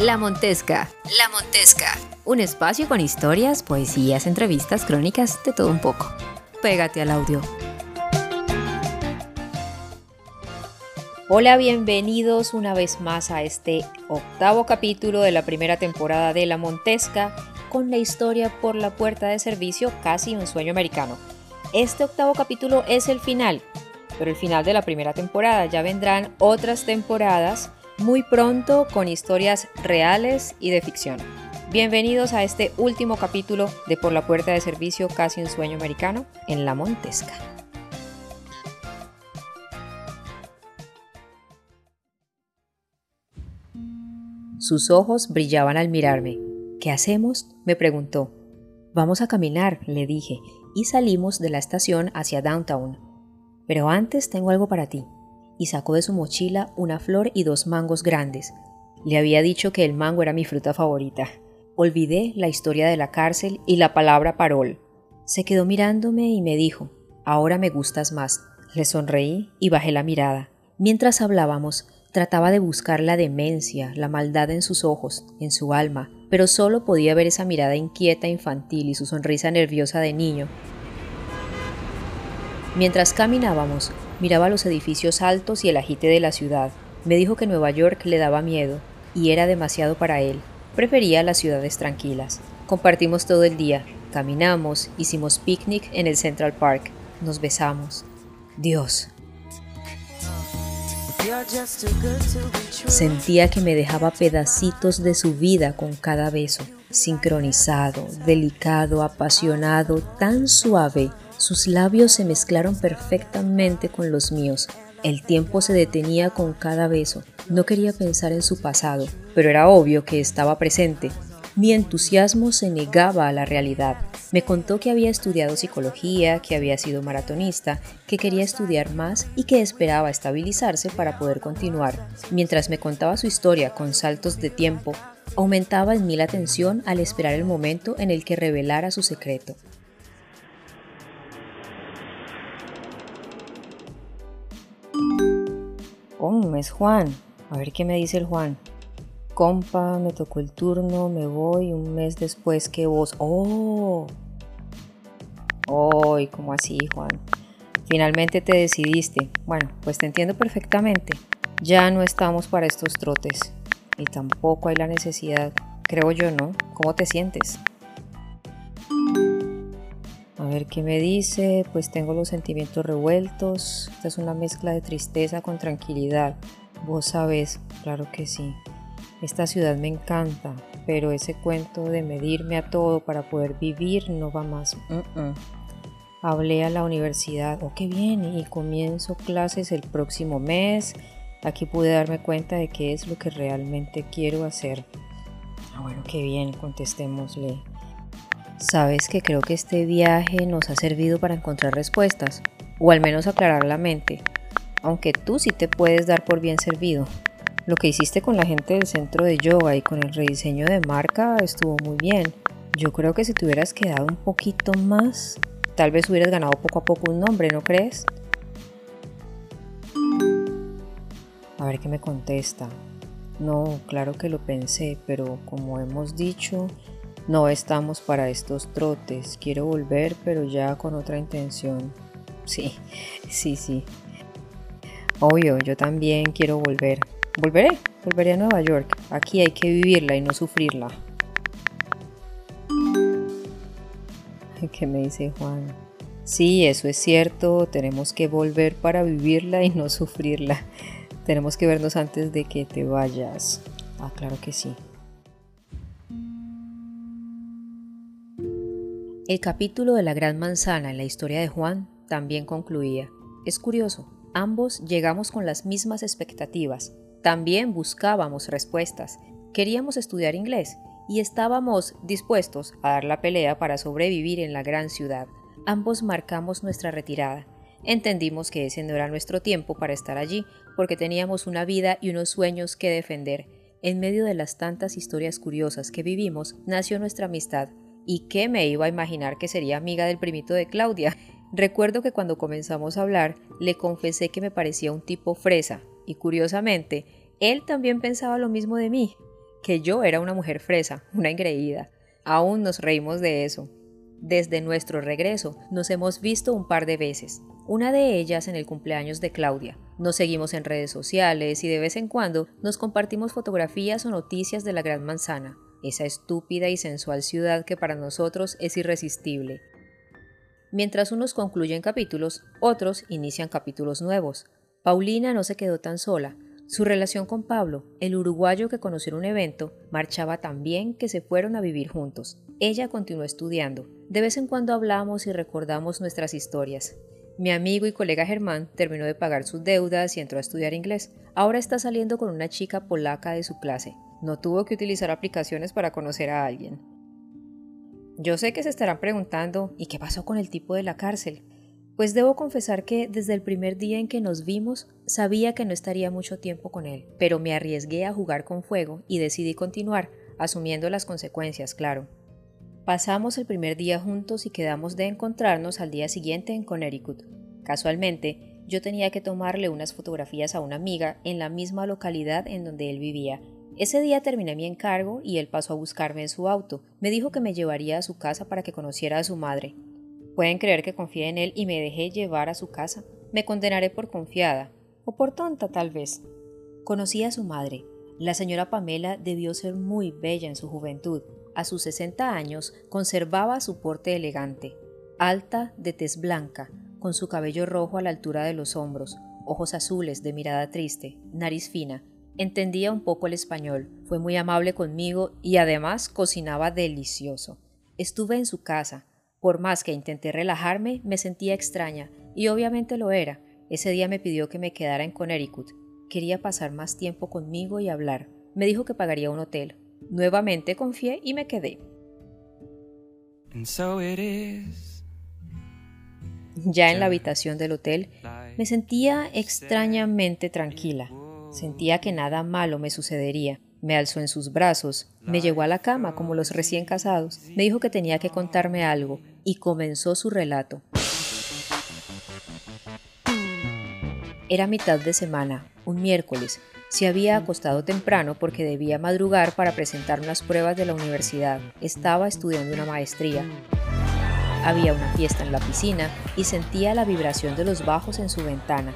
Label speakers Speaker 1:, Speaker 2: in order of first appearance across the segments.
Speaker 1: La Montesca. La Montesca. Un espacio con historias, poesías, entrevistas, crónicas, de todo un poco. Pégate al audio. Hola, bienvenidos una vez más a este octavo capítulo de la primera temporada de La Montesca con la historia por la puerta de servicio Casi un sueño americano. Este octavo capítulo es el final, pero el final de la primera temporada. Ya vendrán otras temporadas muy pronto con historias reales y de ficción. Bienvenidos a este último capítulo de Por la Puerta de Servicio, casi un sueño americano, en La Montesca. Sus ojos brillaban al mirarme. ¿Qué hacemos? me preguntó. Vamos a caminar, le dije, y salimos de la estación hacia downtown. Pero antes tengo algo para ti y sacó de su mochila una flor y dos mangos grandes. Le había dicho que el mango era mi fruta favorita. Olvidé la historia de la cárcel y la palabra parol. Se quedó mirándome y me dijo, ahora me gustas más. Le sonreí y bajé la mirada. Mientras hablábamos, trataba de buscar la demencia, la maldad en sus ojos, en su alma, pero solo podía ver esa mirada inquieta infantil y su sonrisa nerviosa de niño. Mientras caminábamos, Miraba los edificios altos y el agite de la ciudad. Me dijo que Nueva York le daba miedo y era demasiado para él. Prefería las ciudades tranquilas. Compartimos todo el día. Caminamos, hicimos picnic en el Central Park. Nos besamos. Dios. Sentía que me dejaba pedacitos de su vida con cada beso, sincronizado, delicado, apasionado, tan suave sus labios se mezclaron perfectamente con los míos. El tiempo se detenía con cada beso. No quería pensar en su pasado, pero era obvio que estaba presente. Mi entusiasmo se negaba a la realidad. Me contó que había estudiado psicología, que había sido maratonista, que quería estudiar más y que esperaba estabilizarse para poder continuar. Mientras me contaba su historia con saltos de tiempo, aumentaba en mí la tensión al esperar el momento en el que revelara su secreto. Es Juan. A ver qué me dice el Juan. Compa, me tocó el turno, me voy un mes después que vos. Oh. Oh, ¿cómo así, Juan? Finalmente te decidiste. Bueno, pues te entiendo perfectamente. Ya no estamos para estos trotes. Y tampoco hay la necesidad. Creo yo, ¿no? ¿Cómo te sientes? A ver qué me dice, pues tengo los sentimientos revueltos. Esta es una mezcla de tristeza con tranquilidad. Vos sabes, claro que sí. Esta ciudad me encanta, pero ese cuento de medirme a todo para poder vivir no va más. Hablé a la universidad, oh qué bien, y comienzo clases el próximo mes. Aquí pude darme cuenta de qué es lo que realmente quiero hacer. Ah, bueno, qué bien, contestémosle. Sabes que creo que este viaje nos ha servido para encontrar respuestas, o al menos aclarar la mente, aunque tú sí te puedes dar por bien servido. Lo que hiciste con la gente del centro de yoga y con el rediseño de marca estuvo muy bien. Yo creo que si te hubieras quedado un poquito más, tal vez hubieras ganado poco a poco un nombre, ¿no crees? A ver qué me contesta. No, claro que lo pensé, pero como hemos dicho, no estamos para estos trotes. Quiero volver, pero ya con otra intención. Sí, sí, sí. Obvio, yo también quiero volver. Volveré, volveré a Nueva York. Aquí hay que vivirla y no sufrirla. ¿Qué me dice Juan? Sí, eso es cierto. Tenemos que volver para vivirla y no sufrirla. Tenemos que vernos antes de que te vayas. Ah, claro que sí. El capítulo de la Gran Manzana en la historia de Juan también concluía. Es curioso, ambos llegamos con las mismas expectativas. También buscábamos respuestas. Queríamos estudiar inglés y estábamos dispuestos a dar la pelea para sobrevivir en la gran ciudad. Ambos marcamos nuestra retirada. Entendimos que ese no era nuestro tiempo para estar allí, porque teníamos una vida y unos sueños que defender. En medio de las tantas historias curiosas que vivimos, nació nuestra amistad, ¿Y qué me iba a imaginar que sería amiga del primito de Claudia? Recuerdo que cuando comenzamos a hablar le confesé que me parecía un tipo fresa y curiosamente él también pensaba lo mismo de mí. que yo era una mujer fresa, una engreída. Aún nos reímos de eso. Desde nuestro regreso nos hemos visto un par de veces, una de ellas en el cumpleaños de Claudia. Nos seguimos en redes sociales y de vez en cuando nos compartimos fotografías o noticias de la Gran Manzana, esa estúpida y sensual ciudad que para nosotros es irresistible. Mientras unos concluyen capítulos, otros inician capítulos nuevos. Paulina no se quedó tan sola. Su relación con Pablo, el uruguayo que conoció en un evento, marchaba tan bien que se fueron a vivir juntos. Ella continuó estudiando. De vez en cuando hablamos y recordamos nuestras historias. Mi amigo y colega Germán terminó de pagar sus deudas y entró a estudiar inglés. Ahora está saliendo con una chica polaca de su clase. No tuvo que utilizar aplicaciones para conocer a alguien. Yo sé que se estarán preguntando, ¿y qué pasó con el tipo de la cárcel? Pues debo confesar que desde el primer día en que nos vimos sabía que no estaría mucho tiempo con él, pero me arriesgué a jugar con fuego y decidí continuar, asumiendo las consecuencias, claro. Pasamos el primer día juntos y quedamos de encontrarnos al día siguiente en Connecticut. Casualmente, yo tenía que tomarle unas fotografías a una amiga en la misma localidad en donde él vivía, ese día terminé mi encargo y él pasó a buscarme en su auto. Me dijo que me llevaría a su casa para que conociera a su madre. Pueden creer que confié en él y me dejé llevar a su casa. Me condenaré por confiada, o por tonta tal vez. Conocí a su madre. La señora Pamela debió ser muy bella en su juventud. A sus 60 años conservaba su porte elegante, alta, de tez blanca, con su cabello rojo a la altura de los hombros, ojos azules de mirada triste, nariz fina, Entendía un poco el español, fue muy amable conmigo y además cocinaba delicioso. Estuve en su casa. Por más que intenté relajarme, me sentía extraña, y obviamente lo era. Ese día me pidió que me quedara en Connecticut. Quería pasar más tiempo conmigo y hablar. Me dijo que pagaría un hotel. Nuevamente confié y me quedé. Ya en la habitación del hotel, me sentía extrañamente tranquila. Sentía que nada malo me sucedería. Me alzó en sus brazos, me llevó a la cama como los recién casados, me dijo que tenía que contarme algo y comenzó su relato. Era mitad de semana, un miércoles. Se había acostado temprano porque debía madrugar para presentar unas pruebas de la universidad. Estaba estudiando una maestría. Había una fiesta en la piscina y sentía la vibración de los bajos en su ventana.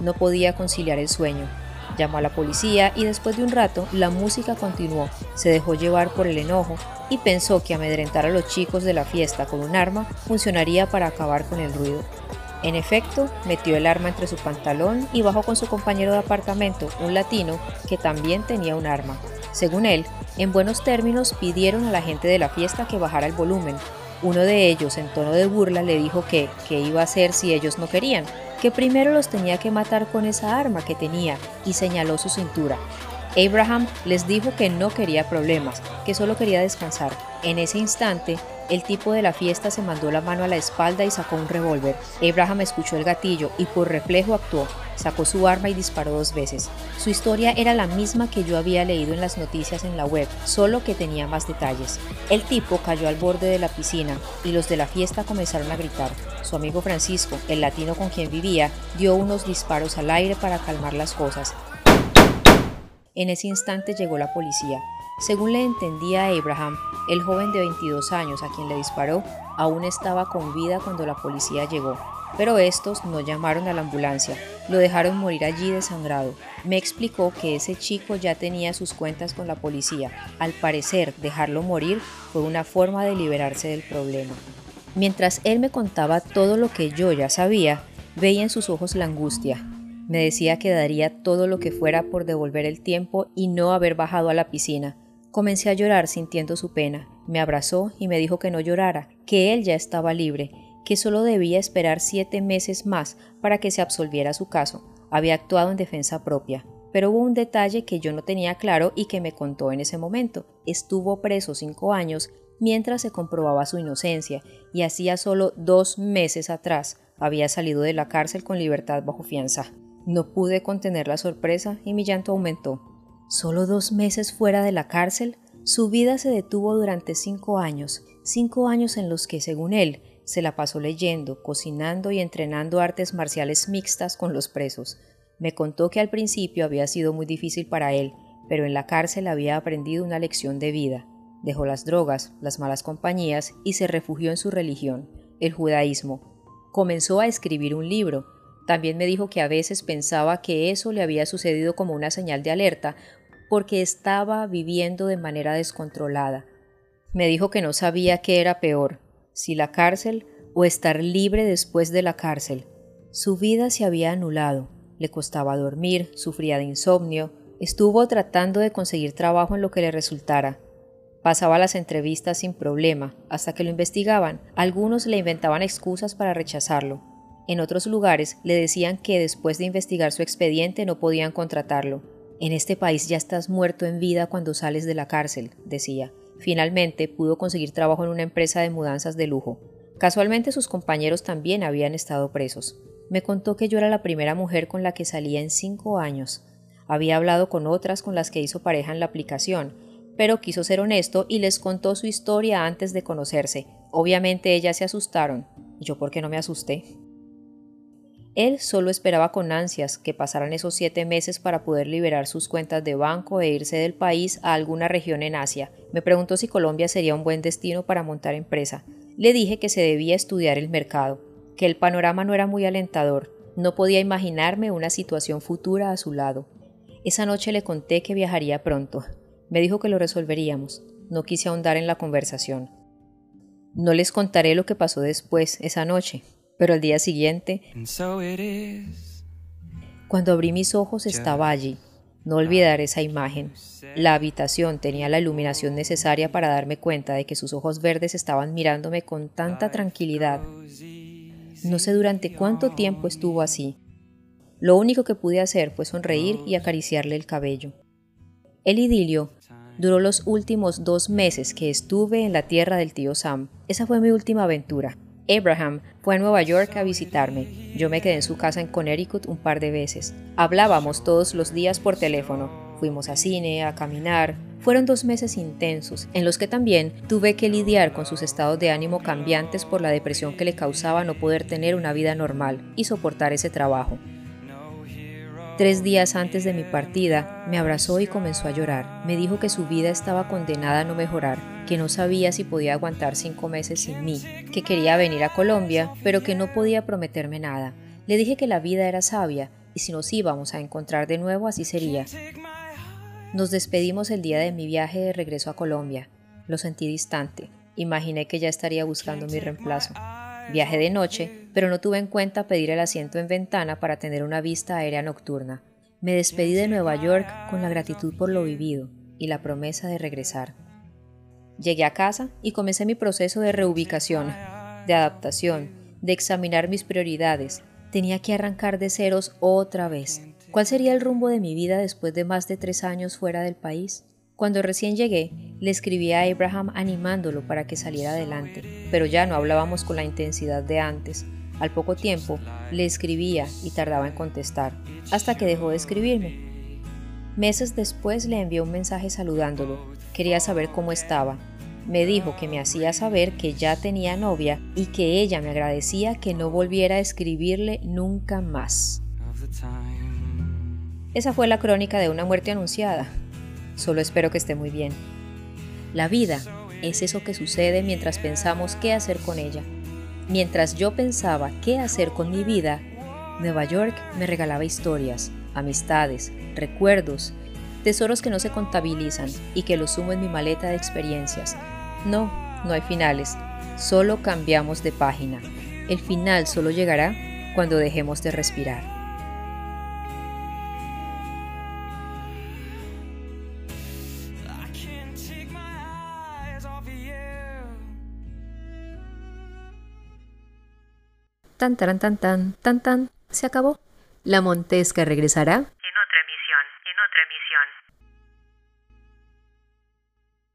Speaker 1: No podía conciliar el sueño. Llamó a la policía y después de un rato la música continuó. Se dejó llevar por el enojo y pensó que amedrentar a los chicos de la fiesta con un arma funcionaría para acabar con el ruido. En efecto, metió el arma entre su pantalón y bajó con su compañero de apartamento, un latino, que también tenía un arma. Según él, en buenos términos pidieron a la gente de la fiesta que bajara el volumen. Uno de ellos, en tono de burla, le dijo que, ¿qué iba a hacer si ellos no querían? Que primero los tenía que matar con esa arma que tenía y señaló su cintura. Abraham les dijo que no quería problemas, que solo quería descansar. En ese instante, el tipo de la fiesta se mandó la mano a la espalda y sacó un revólver. Abraham escuchó el gatillo y por reflejo actuó. Sacó su arma y disparó dos veces. Su historia era la misma que yo había leído en las noticias en la web, solo que tenía más detalles. El tipo cayó al borde de la piscina y los de la fiesta comenzaron a gritar. Su amigo Francisco, el latino con quien vivía, dio unos disparos al aire para calmar las cosas. En ese instante llegó la policía. Según le entendía a Abraham, el joven de 22 años a quien le disparó aún estaba con vida cuando la policía llegó, pero estos no llamaron a la ambulancia, lo dejaron morir allí desangrado. Me explicó que ese chico ya tenía sus cuentas con la policía. Al parecer, dejarlo morir fue una forma de liberarse del problema. Mientras él me contaba todo lo que yo ya sabía, veía en sus ojos la angustia. Me decía que daría todo lo que fuera por devolver el tiempo y no haber bajado a la piscina. Comencé a llorar sintiendo su pena. Me abrazó y me dijo que no llorara, que él ya estaba libre, que solo debía esperar siete meses más para que se absolviera su caso. Había actuado en defensa propia. Pero hubo un detalle que yo no tenía claro y que me contó en ese momento. Estuvo preso cinco años mientras se comprobaba su inocencia y hacía solo dos meses atrás había salido de la cárcel con libertad bajo fianza. No pude contener la sorpresa y mi llanto aumentó. Solo dos meses fuera de la cárcel, su vida se detuvo durante cinco años, cinco años en los que, según él, se la pasó leyendo, cocinando y entrenando artes marciales mixtas con los presos. Me contó que al principio había sido muy difícil para él, pero en la cárcel había aprendido una lección de vida. Dejó las drogas, las malas compañías y se refugió en su religión, el judaísmo. Comenzó a escribir un libro. También me dijo que a veces pensaba que eso le había sucedido como una señal de alerta porque estaba viviendo de manera descontrolada. Me dijo que no sabía qué era peor, si la cárcel o estar libre después de la cárcel. Su vida se había anulado, le costaba dormir, sufría de insomnio, estuvo tratando de conseguir trabajo en lo que le resultara. Pasaba las entrevistas sin problema, hasta que lo investigaban. Algunos le inventaban excusas para rechazarlo. En otros lugares le decían que después de investigar su expediente no podían contratarlo. En este país ya estás muerto en vida cuando sales de la cárcel, decía. Finalmente pudo conseguir trabajo en una empresa de mudanzas de lujo. Casualmente sus compañeros también habían estado presos. Me contó que yo era la primera mujer con la que salía en cinco años. Había hablado con otras con las que hizo pareja en la aplicación, pero quiso ser honesto y les contó su historia antes de conocerse. Obviamente ellas se asustaron. ¿Y yo por qué no me asusté? Él solo esperaba con ansias que pasaran esos siete meses para poder liberar sus cuentas de banco e irse del país a alguna región en Asia. Me preguntó si Colombia sería un buen destino para montar empresa. Le dije que se debía estudiar el mercado, que el panorama no era muy alentador, no podía imaginarme una situación futura a su lado. Esa noche le conté que viajaría pronto. Me dijo que lo resolveríamos. No quise ahondar en la conversación. No les contaré lo que pasó después, esa noche, pero al día siguiente, cuando abrí mis ojos estaba allí. No olvidar esa imagen. La habitación tenía la iluminación necesaria para darme cuenta de que sus ojos verdes estaban mirándome con tanta tranquilidad. No sé durante cuánto tiempo estuvo así. Lo único que pude hacer fue sonreír y acariciarle el cabello. El idilio duró los últimos dos meses que estuve en la tierra del tío Sam. Esa fue mi última aventura. Abraham fue a Nueva York a visitarme. Yo me quedé en su casa en Connecticut un par de veces. Hablábamos todos los días por teléfono. Fuimos a cine, a caminar. Fueron dos meses intensos, en los que también tuve que lidiar con sus estados de ánimo cambiantes por la depresión que le causaba no poder tener una vida normal y soportar ese trabajo. Tres días antes de mi partida, me abrazó y comenzó a llorar. Me dijo que su vida estaba condenada a no mejorar, que no sabía si podía aguantar cinco meses sin mí, que quería venir a Colombia, pero que no podía prometerme nada. Le dije que la vida era sabia y si nos íbamos a encontrar de nuevo así sería. Nos despedimos el día de mi viaje de regreso a Colombia. Lo sentí distante. Imaginé que ya estaría buscando mi reemplazo. Viajé de noche, pero no tuve en cuenta pedir el asiento en ventana para tener una vista aérea nocturna. Me despedí de Nueva York con la gratitud por lo vivido y la promesa de regresar. Llegué a casa y comencé mi proceso de reubicación, de adaptación, de examinar mis prioridades. Tenía que arrancar de ceros otra vez. ¿Cuál sería el rumbo de mi vida después de más de tres años fuera del país? Cuando recién llegué, le escribí a Abraham animándolo para que saliera adelante, pero ya no hablábamos con la intensidad de antes. Al poco tiempo, le escribía y tardaba en contestar, hasta que dejó de escribirme. Meses después le envié un mensaje saludándolo. Quería saber cómo estaba. Me dijo que me hacía saber que ya tenía novia y que ella me agradecía que no volviera a escribirle nunca más. Esa fue la crónica de una muerte anunciada, Solo espero que esté muy bien. La vida es eso que sucede mientras pensamos qué hacer con ella. Mientras yo pensaba qué hacer con mi vida, Nueva York me regalaba historias, amistades, recuerdos, tesoros que no se contabilizan y que los sumo en mi maleta de experiencias. No, no hay finales, solo cambiamos de página. El final solo llegará cuando dejemos de respirar. Tan, tan, tan, tan, tan, tan, se acabó. La Montesca regresará